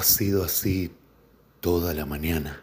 ha sido así toda la mañana.